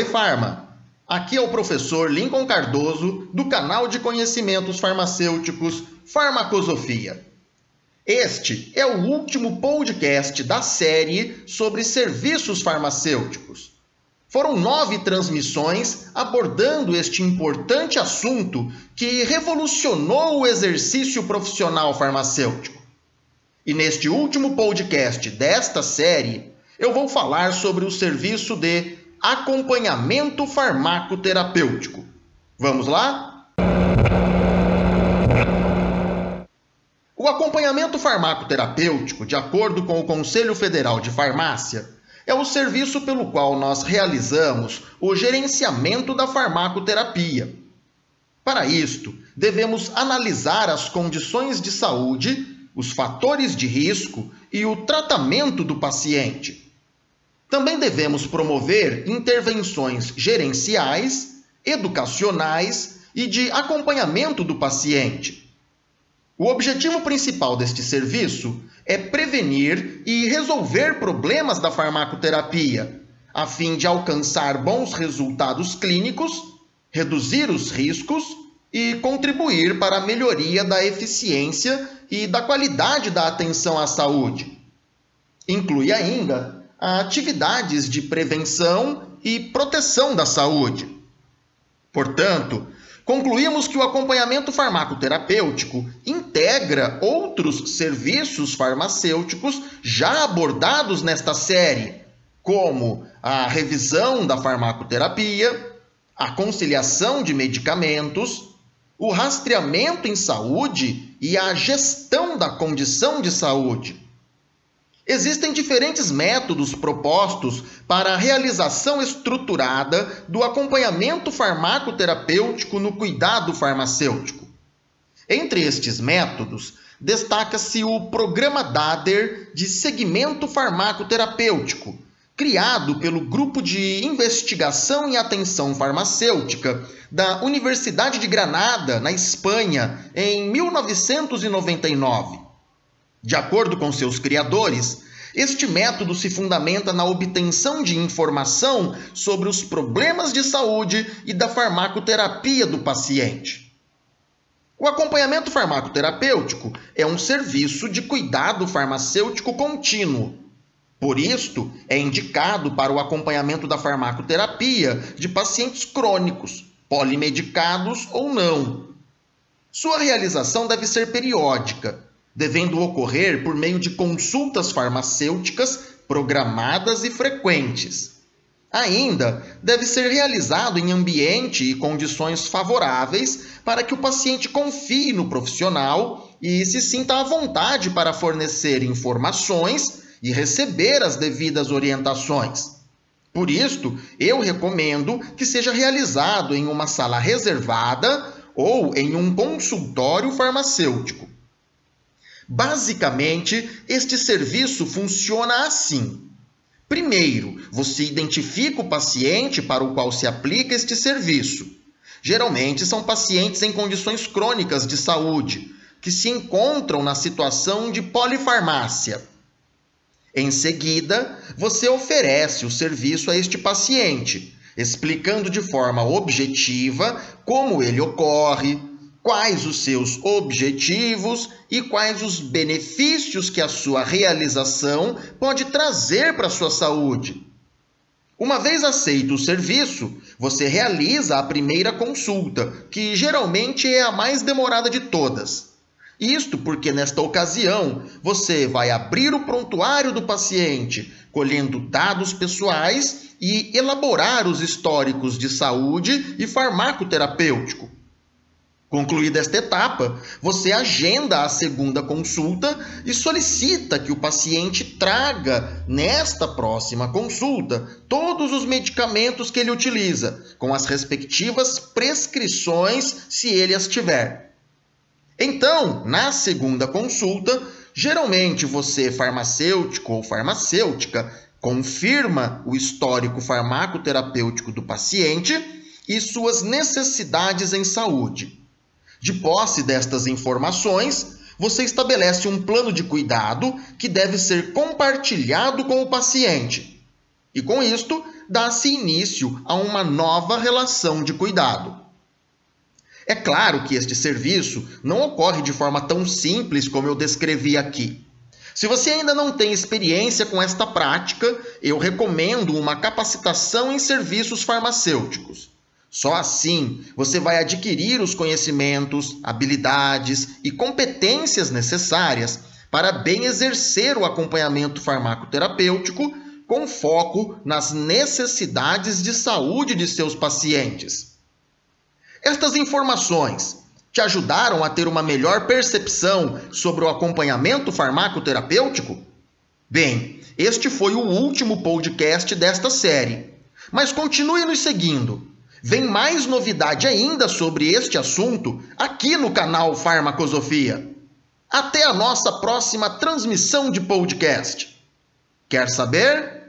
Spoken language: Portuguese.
Oi, Farma! Aqui é o professor Lincoln Cardoso, do canal de conhecimentos farmacêuticos Farmacosofia. Este é o último podcast da série sobre serviços farmacêuticos. Foram nove transmissões abordando este importante assunto que revolucionou o exercício profissional farmacêutico. E neste último podcast desta série, eu vou falar sobre o serviço de acompanhamento farmacoterapêutico. Vamos lá? O acompanhamento farmacoterapêutico, de acordo com o Conselho Federal de Farmácia, é o serviço pelo qual nós realizamos o gerenciamento da farmacoterapia. Para isto, devemos analisar as condições de saúde os fatores de risco e o tratamento do paciente. Também devemos promover intervenções gerenciais, educacionais e de acompanhamento do paciente. O objetivo principal deste serviço é prevenir e resolver problemas da farmacoterapia, a fim de alcançar bons resultados clínicos, reduzir os riscos e contribuir para a melhoria da eficiência e da qualidade da atenção à saúde. Inclui ainda atividades de prevenção e proteção da saúde. Portanto, concluímos que o acompanhamento farmacoterapêutico integra outros serviços farmacêuticos já abordados nesta série, como a revisão da farmacoterapia, a conciliação de medicamentos, o rastreamento em saúde e a gestão da condição de saúde. Existem diferentes métodos propostos para a realização estruturada do acompanhamento farmacoterapêutico no cuidado farmacêutico. Entre estes métodos, destaca-se o Programa DADER de Segmento Farmacoterapêutico, criado pelo Grupo de Investigação e Atenção Farmacêutica da Universidade de Granada, na Espanha, em 1999. De acordo com seus criadores, este método se fundamenta na obtenção de informação sobre os problemas de saúde e da farmacoterapia do paciente. O acompanhamento farmacoterapêutico é um serviço de cuidado farmacêutico contínuo por isto, é indicado para o acompanhamento da farmacoterapia de pacientes crônicos, polimedicados ou não. Sua realização deve ser periódica, devendo ocorrer por meio de consultas farmacêuticas programadas e frequentes. Ainda deve ser realizado em ambiente e condições favoráveis para que o paciente confie no profissional e se sinta à vontade para fornecer informações e receber as devidas orientações. Por isto, eu recomendo que seja realizado em uma sala reservada ou em um consultório farmacêutico. Basicamente, este serviço funciona assim. Primeiro, você identifica o paciente para o qual se aplica este serviço. Geralmente são pacientes em condições crônicas de saúde, que se encontram na situação de polifarmácia. Em seguida, você oferece o serviço a este paciente, explicando de forma objetiva como ele ocorre, quais os seus objetivos e quais os benefícios que a sua realização pode trazer para a sua saúde. Uma vez aceito o serviço, você realiza a primeira consulta, que geralmente é a mais demorada de todas. Isto porque, nesta ocasião, você vai abrir o prontuário do paciente, colhendo dados pessoais e elaborar os históricos de saúde e farmacoterapêutico. Concluída esta etapa, você agenda a segunda consulta e solicita que o paciente traga, nesta próxima consulta, todos os medicamentos que ele utiliza, com as respectivas prescrições, se ele as tiver. Então, na segunda consulta, geralmente você, farmacêutico ou farmacêutica, confirma o histórico farmacoterapêutico do paciente e suas necessidades em saúde. De posse destas informações, você estabelece um plano de cuidado que deve ser compartilhado com o paciente. E com isto, dá-se início a uma nova relação de cuidado. É claro que este serviço não ocorre de forma tão simples como eu descrevi aqui. Se você ainda não tem experiência com esta prática, eu recomendo uma capacitação em serviços farmacêuticos. Só assim você vai adquirir os conhecimentos, habilidades e competências necessárias para bem exercer o acompanhamento farmacoterapêutico com foco nas necessidades de saúde de seus pacientes. Estas informações te ajudaram a ter uma melhor percepção sobre o acompanhamento farmacoterapêutico? Bem, este foi o último podcast desta série. Mas continue nos seguindo. Vem mais novidade ainda sobre este assunto aqui no canal Farmacosofia. Até a nossa próxima transmissão de podcast. Quer saber?